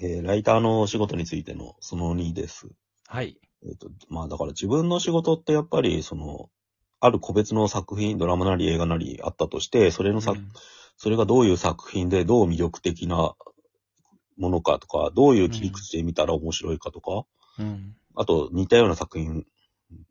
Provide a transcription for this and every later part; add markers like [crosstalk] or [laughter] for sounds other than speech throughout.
えーライターの仕事についてのその2です。はい。えっ、と、まあだから自分の仕事ってやっぱり、その、ある個別の作品、ドラマなり映画なりあったとして、それの作、うんそれがどういう作品でどう魅力的なものかとか、どういう切り口で見たら面白いかとか、うん。あと似たような作品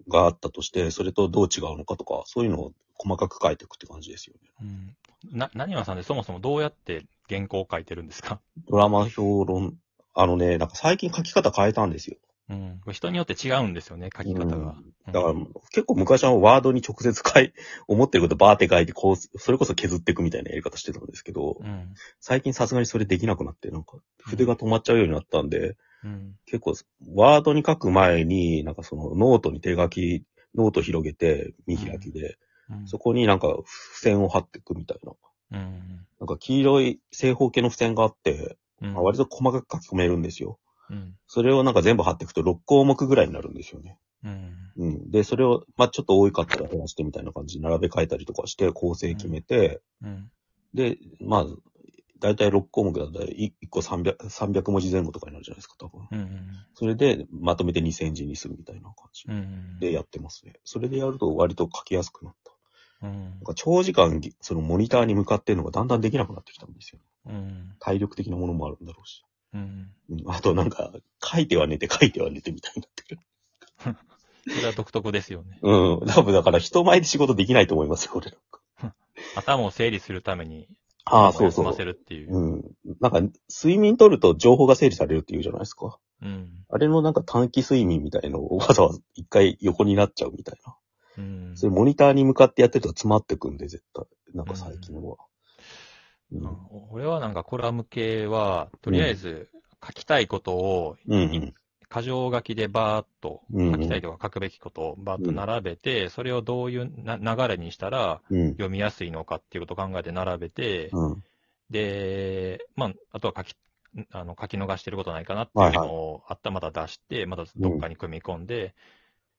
があったとして、それとどう違うのかとか、そういうのを細かく書いていくって感じですよね。うん。な、何わさんでそもそもどうやって原稿を書いてるんですか？ドラマ評論、あのね、なんか最近書き方変えたんですよ。うん。人によって違うんですよね、書き方が。だから、結構昔はワードに直接書い、[laughs] 思ってることバーって書いて、こう、それこそ削っていくみたいなやり方してたんですけど、うん。最近さすがにそれできなくなって、なんか、筆が止まっちゃうようになったんで、うん。結構、ワードに書く前に、なんかそのノートに手書き、ノート広げて、見開きで、うん。そこになんか付箋を貼っていくみたいな。うん。なんか黄色い正方形の付箋があって、うん。まあ割と細かく書き込めるんですよ。うん。それをなんか全部貼っていくと6項目ぐらいになるんですよね。うん。うん。で、それを、まあちょっと多かったら減らしてみたいな感じで並べ替えたりとかして構成決めて、うん。で、まあ、だいたい6項目だったら1個300、300文字前後とかになるじゃないですか、多分。うん。それでまとめて2000字にするみたいな感じうん。でやってますね。それでやると割と書きやすくなった。うんなん。か長時間、そのモニターに向かってるのがだんだんできなくなってきたんですよ。うん。体力的なものもあるんだろうし。うん。うん、あとなんか、書いては寝て書いては寝てみたいになってる。[laughs] それは独特ですよね。うん。多分だから人前で仕事できないと思いますよ、俺なんか。[laughs] 頭を整理するために、ああ、そうそう休ま。せるっていう。うん。なんか、睡眠取ると情報が整理されるっていうじゃないですか。うん。あれのなんか短期睡眠みたいのをわざわざ一回横になっちゃうみたいな。うん。それモニターに向かってやってると詰まってくんで、絶対。なんか最近は。ううんん俺はなんかコラム系は、とりあえず書きたいことを、うんうん。箇条書きでバーっとうん書きたいとか書くべきことをバーっと並べて、それをどういうな流れにしたらうん。読みやすいのかっていうことを考えて並べて、うん。で、まあ、あとは書き、あの、書き逃してることないかなっていうのを、あったまた出して、またどっかに組み込んで、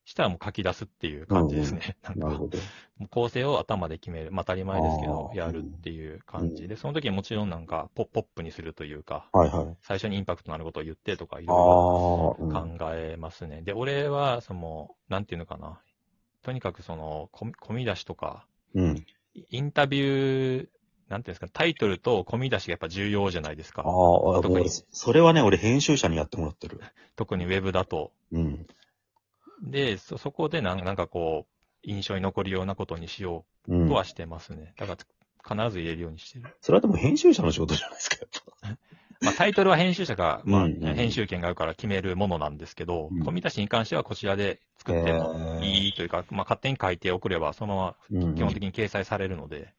したらもう書き出すっていう感じですね。なんか、なるほど。もう構成を頭で決める。まあ当たり前ですけどやるっていう感じで、その時にもちろんなんかポ、ポップにするというか、はいはい。最初にインパクトのあることを言ってとかいあろいろ考えますね。で、俺は、その、なんていうのかな。とにかくその、こ込み出しとか、うん。インタビュー、なんていうんですか、タイトルと込み出しがやっぱ重要じゃないですか。ああ、特にそれはね、俺編集者にやってもらってる。[laughs] 特にウェブだと。うん。で、そ、そこでなんなんかこう、印象に残るようなことにしよう。うんとはしてますね。だから、必ず入れるようにしてる。それはでも編集者の仕事じゃないですか、やっぱ。[laughs] まあ、タイトルは編集者が、まあ、うんうん編集権があるから決めるものなんですけど、うん込み出しに関してはこちらで作ってもいいというか、まあ、勝手に書いて送れば、そのまうんま基本的に掲載されるので、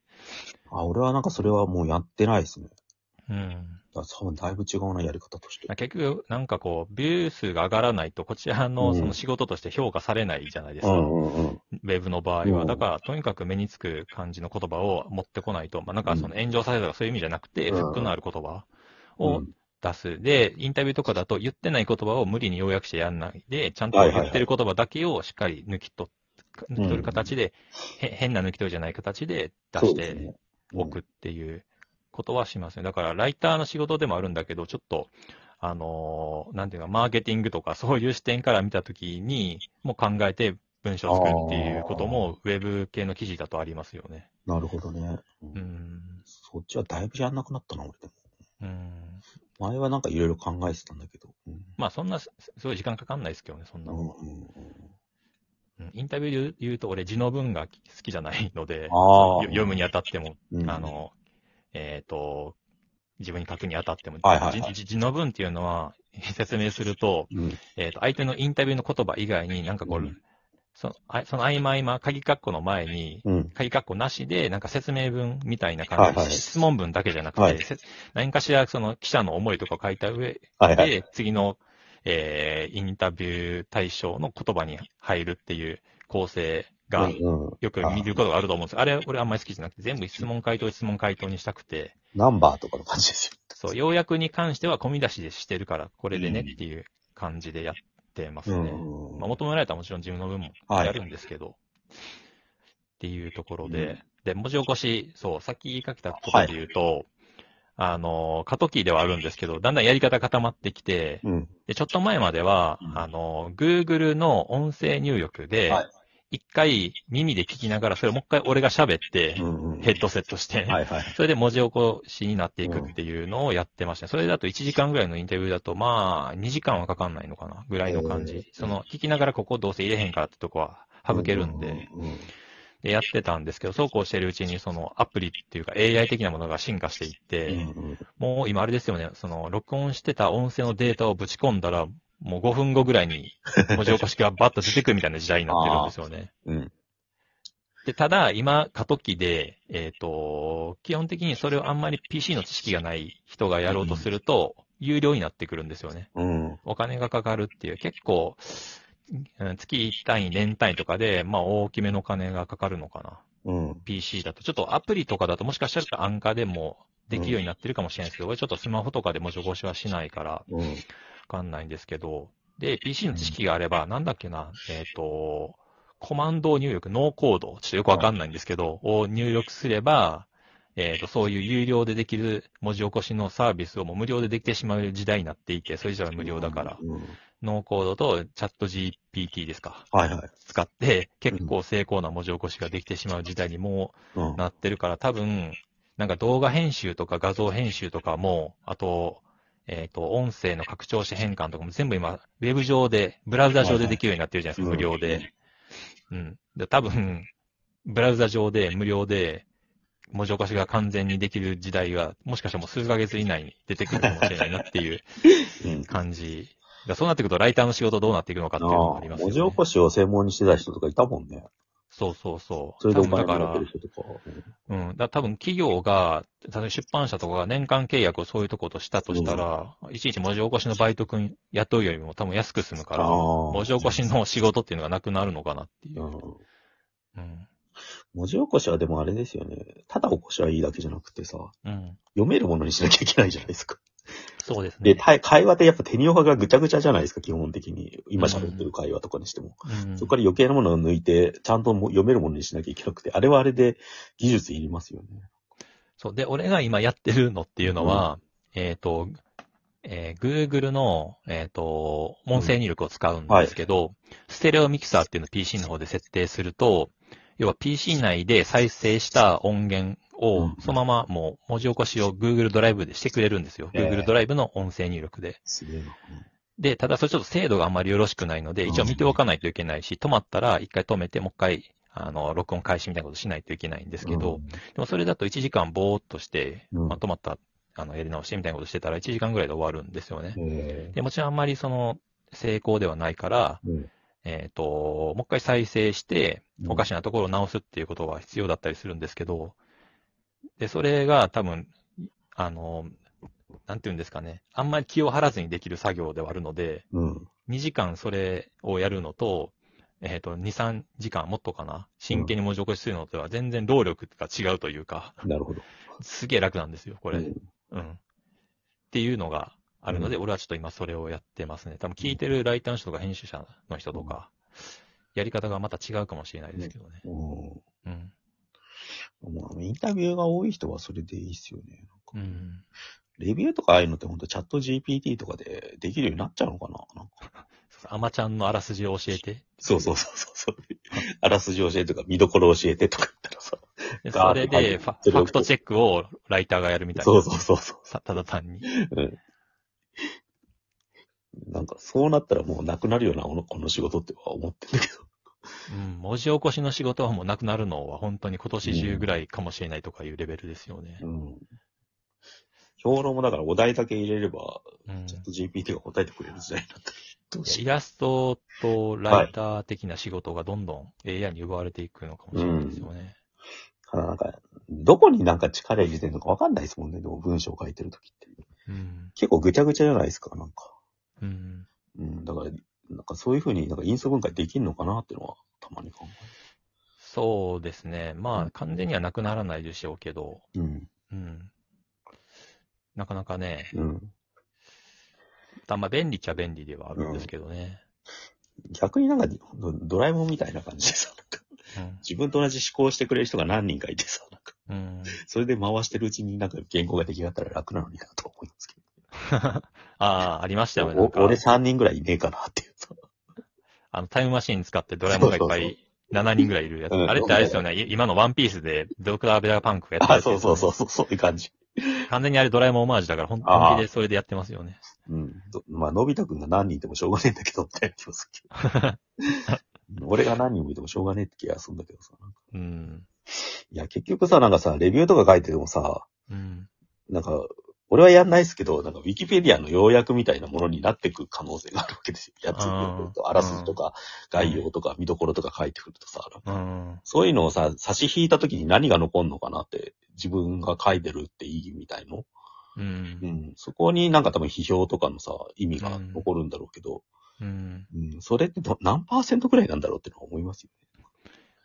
あ、俺はなんかそれはもうやってないですね。うん。多分だいぶ違うな、やり方として。まあ。結局、なんかこう、ビュー数が上がらないと、こちらうん。のその仕事として評価されないじゃないですか。うんうんうん。ウェブの場合は。うん。だから、とにかく目につく感じの言葉を持ってこないと、まあ、なんかその炎上されたとかそういう意味じゃなくて、うん。フックのある言葉うをん。出す。で、インタビューとかだと言ってない言葉を無理に要約してやんないで、ちゃんと言ってる言葉だけをしっかり抜き取っ、抜き取る形で、へ変な抜き取りじゃない形で出しておくっていうことはしますね。だから、ライターの仕事でもあるんだけど、ちょっと、あのーなんていうか、マーケティングとかそういう視点から見たときに、もう考えて文章を作るっていうことも、ウェブ系の記事だとありますよね。なるほどね。うんうん。そっちはだいぶやんなくなったな、俺でも。うん。前はなんかいろいろ考えてたんだけど。うんまあ、そんな、すすごい時間かかんないですけどね、そんなうんもんは。うんうんうんインタビューで言うと、俺、字の文が好きじゃないので、読むにあたっても、うんあの、えっ、と、自分に書くにあたっても、はいはいはい。字の文っていうのは、[laughs] 説明すると、うん。えっ、と、相手のインタビューの言葉以外に、なんかこう、うん。そのあその合間合間、鍵括弧の前に、うん。鍵括弧なしで、なんか説明文みたいな感じで、はいはい。質問文だけじゃなくて、はい。せ何かしらその記者の思いとかを書いた上で、はいはい。次の、えーインタビュー対象の言葉に入るっていう構成が、よく見ることがあると思うんです。あれ、俺あんまり好きじゃなくて、全部質問回答質問回答にしたくて、ナンバーとかの感じですよ。そう、要約に関しては込み出しでしてるから、これでねうん。っていう感じでやってますね。うんまあ、求められたらもちろん自分の分もはいやるんですけど、っていうところで、で、文字起こし、そう、さっき言いかけたことで言うと、あの、過渡期ではあるんですけど、だんだんやり方固まってきて、うん。で、ちょっと前までは、うん。あの、Google の音声入力ではい、一回耳で聞きながら、それをもう一回俺が喋って。ヘッドセットして。それで文字起こしになっていくっていうのをやってましたね。それだと1時間ぐらいのインタビューだと、まあ、2時間はかかんないのかな、ぐらいの感じ。その、聞きながらここどうせ入れへんからってとこは省けるんで、で、やってたんですけど、そうこうしてるうちに、その、アプリっていうか AI 的なものが進化していって、うんもう今あれですよね、その、録音してた音声のデータをぶち込んだら、もう5分後ぐらいに文字起こしがバッと出てくるみたいな時代になってるんですよね。うん。で、ただ、今、過渡期で、えっ、と、基本的にそれをあんまり PC の知識がない人がやろうとすると、有料になってくるんですよね。うん。お金がかかるっていう、結構、うん月単位、年単位とかで、まあ大きめの金がかかるのかな。うん。PC だと。ちょっとアプリとかだともしかしたら安価でもできるようになってるかもしれないですけど、俺ちょっとスマホとかで文字起こしはしないから、うん。わかんないんですけど、で、PC の知識があれば、なんだっけな、えっ、と、コマンド入力、ノーコード、ちょっとよくわかんないんですけど、を入力すれば、えっ、と、そういう有料でできる文字起こしのサービスをもう無料でできてしまう時代になっていて、それじゃ無料だから、うん。ノーコードとチャット GPT ですか、はいはい。使って結構成功な文字起こしができてしまう時代にもうん。う。なってるから、多分、なんか動画編集とか画像編集とかも、あと、えっ、と、音声の拡張子変換とかも全部今、ウェブ上で、ブラウザ上でできるようになってるじゃないですか、無料で。うん。で、多分、ブラウザ上で無料で、文字起こしが完全にできる時代が、もしかしたらもう数ヶ月以内に出てくるかもしれないなっていううん。感じ。だそうなってくると、ライターの仕事どうなっていくのかっていうのもありますよね。文字起こしを専門にしてた人とかいたもんね。そうそうそう。それでお多分だから金もらってる、人とか。うん。だ多分企業が、例えば出版社とかが年間契約をそういうとことしたとしたら、いちいち文字起こしのバイト君雇うよりも多分安く済むから、文文字起こしの仕事っていうのがなくなるのかなっていうう。ん。うん。文字起こしはでもあれですよね。ただ起こしはいいだけじゃなくてさ、うん。読めるものにしなきゃいけないじゃないですか。で、そうですね。た会話ってやっぱ手にオハがぐちゃぐちゃじゃないですか、基本的に。今喋ってる会話とかにしても。うんそこから余計なものを抜いて、ちゃんとも読めるものにしなきゃいけなくて、あれはあれで技術いりますよね。そう。で、俺が今やってるのっていうのは、えっ、と、えー Google の、えっ、と、音声入力を使うんですけど、ステレオミキサーっていうのを PC の方で設定すると、要は PC 内で再生した音源をうん、そのままもう文字起こしを Google ドライブでしてくれるんですよ。えー Google ドライブの音声入力で。すげえな。で、ただそれちょっと精度があんまりよろしくないので、一応見ておかないといけないし、止まったら一回止めて、もう一回、あの、録音開始みたいなことしないといけないんですけど、でもそれだと1時間ぼーっとして、うんまあ、止まった、あの、やり直してみたいなことしてたら1時間ぐらいで終わるんですよね。で、もちろんあんまりその、成功ではないから、ーうんえっ、と、もう一回再生して、うんおかしなところを直すっていうことは必要だったりするんですけど、で、それが多分、あの、なんていうんですかね、あんまり気を張らずにできる作業ではあるので、うん。2時間それをやるのと、えっ、と、2、3時間もっとかな、真剣に文字起こしするのとは全然労力が違うというか、なるほど。すげえ楽なんですよ、これ。うんうん。っていうのがあるので、俺はちょっと今それをやってますね。多分聞いてるライターの人とか編集者の人とか、やり方がまた違うかもしれないですけどね。うんうん。まあ、インタビューが多い人はそれでいいっすよね。うん。レビューとかああいうのって本当チャット GPT とかでできるようになっちゃうのかな？なんか [laughs] アマちゃんのあらすじを教えて。そうそうそうそうそう。あらすじ教えてとか、見どころ教えてとか言ったらさ。それでファファクトチェックをライターがやるみたいな。そうそうそうそさただ単に。う。うん。なんか、そうなったらもうなくなるよな、このこの仕事っては思ってんだけど。うん。文字起こしの仕事はもうなくなるのは本当に今年中ぐらいかもしれないとかいうレベルですよね。うん。評論もだからお題だけ入れれば、うん。チャット GPT が答えてくれる時代になったらどうしイラストとライター的な仕事がどんどん AI に奪われていくのかもしれないですよね。ただなんか、どこになんか力入れてるのかわかんないですもんね、でも文章を書いてるときって。うん。結構ぐちゃぐちゃじゃないですか、なんか。うん。うん、だから、なんかそういうふうになんか因素分解できるのかなっていうのはたまに考そうですね。まうんあ、完全にはなくならないでしょうけど。うん。うん。なかなかね、うん。あんま便利っちゃ便利ではあるんですけどね。逆になんかドドラえもんみたいな感じでさ、なんかうん。自分と同じ思考してくれる人が何人かいてさ、なんかうん。それで回してるうちになんか言語が出来上がったら楽なのになと思いますけ [laughs] ああ、ありましたよね。ど。なんかお俺3人ぐらいいねえかなっていうさ。あの、タイムマシン使ってドラえもんがいっぱい、7人ぐらいいるやつ。うんあれってあれですよね。い今のワンピースで、ドクター・ベラパンクがやってるねそうそうそう、そうそういう感じ。完全にあれドラえもんオマージュだから、本気でそれでやってますよね。うん。どまあ、のび太くんが何人いてもしょうがねえんだけど、みたいな気もするけど。[laughs] 俺が何人もいてもしょうがねえって気がするんだけどさ。うん。いや、結局さ、なんかさ、レビューとか書いててもさ、うん。なんか、俺はやんないですけど、なんか、ウィキペディアの要約みたいなものになってく可能性があるわけですよ。やつうんと、あらすじとか、概要とか、見どころとか書いてくるとさ、なんかうん。そういうのをさ、差し引いた時に何が残んのかなって、自分が書いてるっていいみたいの？うんう。ん。そこになんか多分批評とかのさ、意味が残るんだろうけど、うん。うん、それってど何パーセントくらいなんだろうってのは思いますよ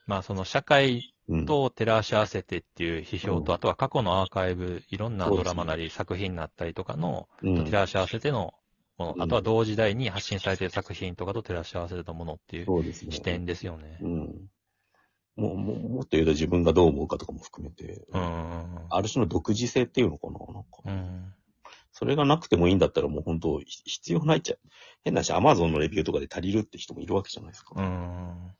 まあ、その社会。と照らし合わせてっていう批評と、うんあとは過去のアーカイブ、いろんなドラマなり作品になったりとかの、うん照らし合わせてのもの、うんあとは同時代に発信されている作品とかと照らし合わせたものっていう。視点ですよね。うん。もう、もうもっと言うと自分がどう思うかとかも含めて、うん。ある種の独自性っていうのかななんか、うん。それがなくてもいいんだったらもう本当ひ必要ないっちゃ、変なし、アマゾンのレビューとかで足りるって人もいるわけじゃないですか。うん。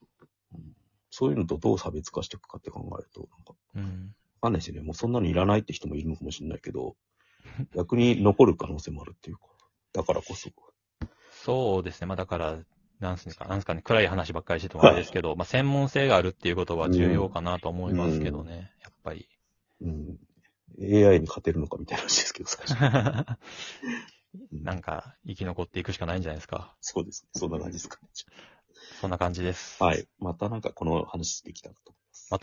そういうのとどう差別化していくかって考えると、なんか、うん。わかんないですよね。もうそんなのいらないって人もいるのかもしれないけど、[laughs] 逆に残る可能性もあるっていうか、だからこそ。そうですね。まあだから、なんすか、なんすかね、暗い話ばっかりしててもあれですけど、まあ専門性があるっていうことは重要かなと思いますけどね。やっぱり。うん。AI に勝てるのかみたいな話ですけど、最初。う [laughs] んなんか、生き残っていくしかないんじゃないですか。そうですね。そんな感じですかね。そんな感じです。はい。またなんかこの話できたらと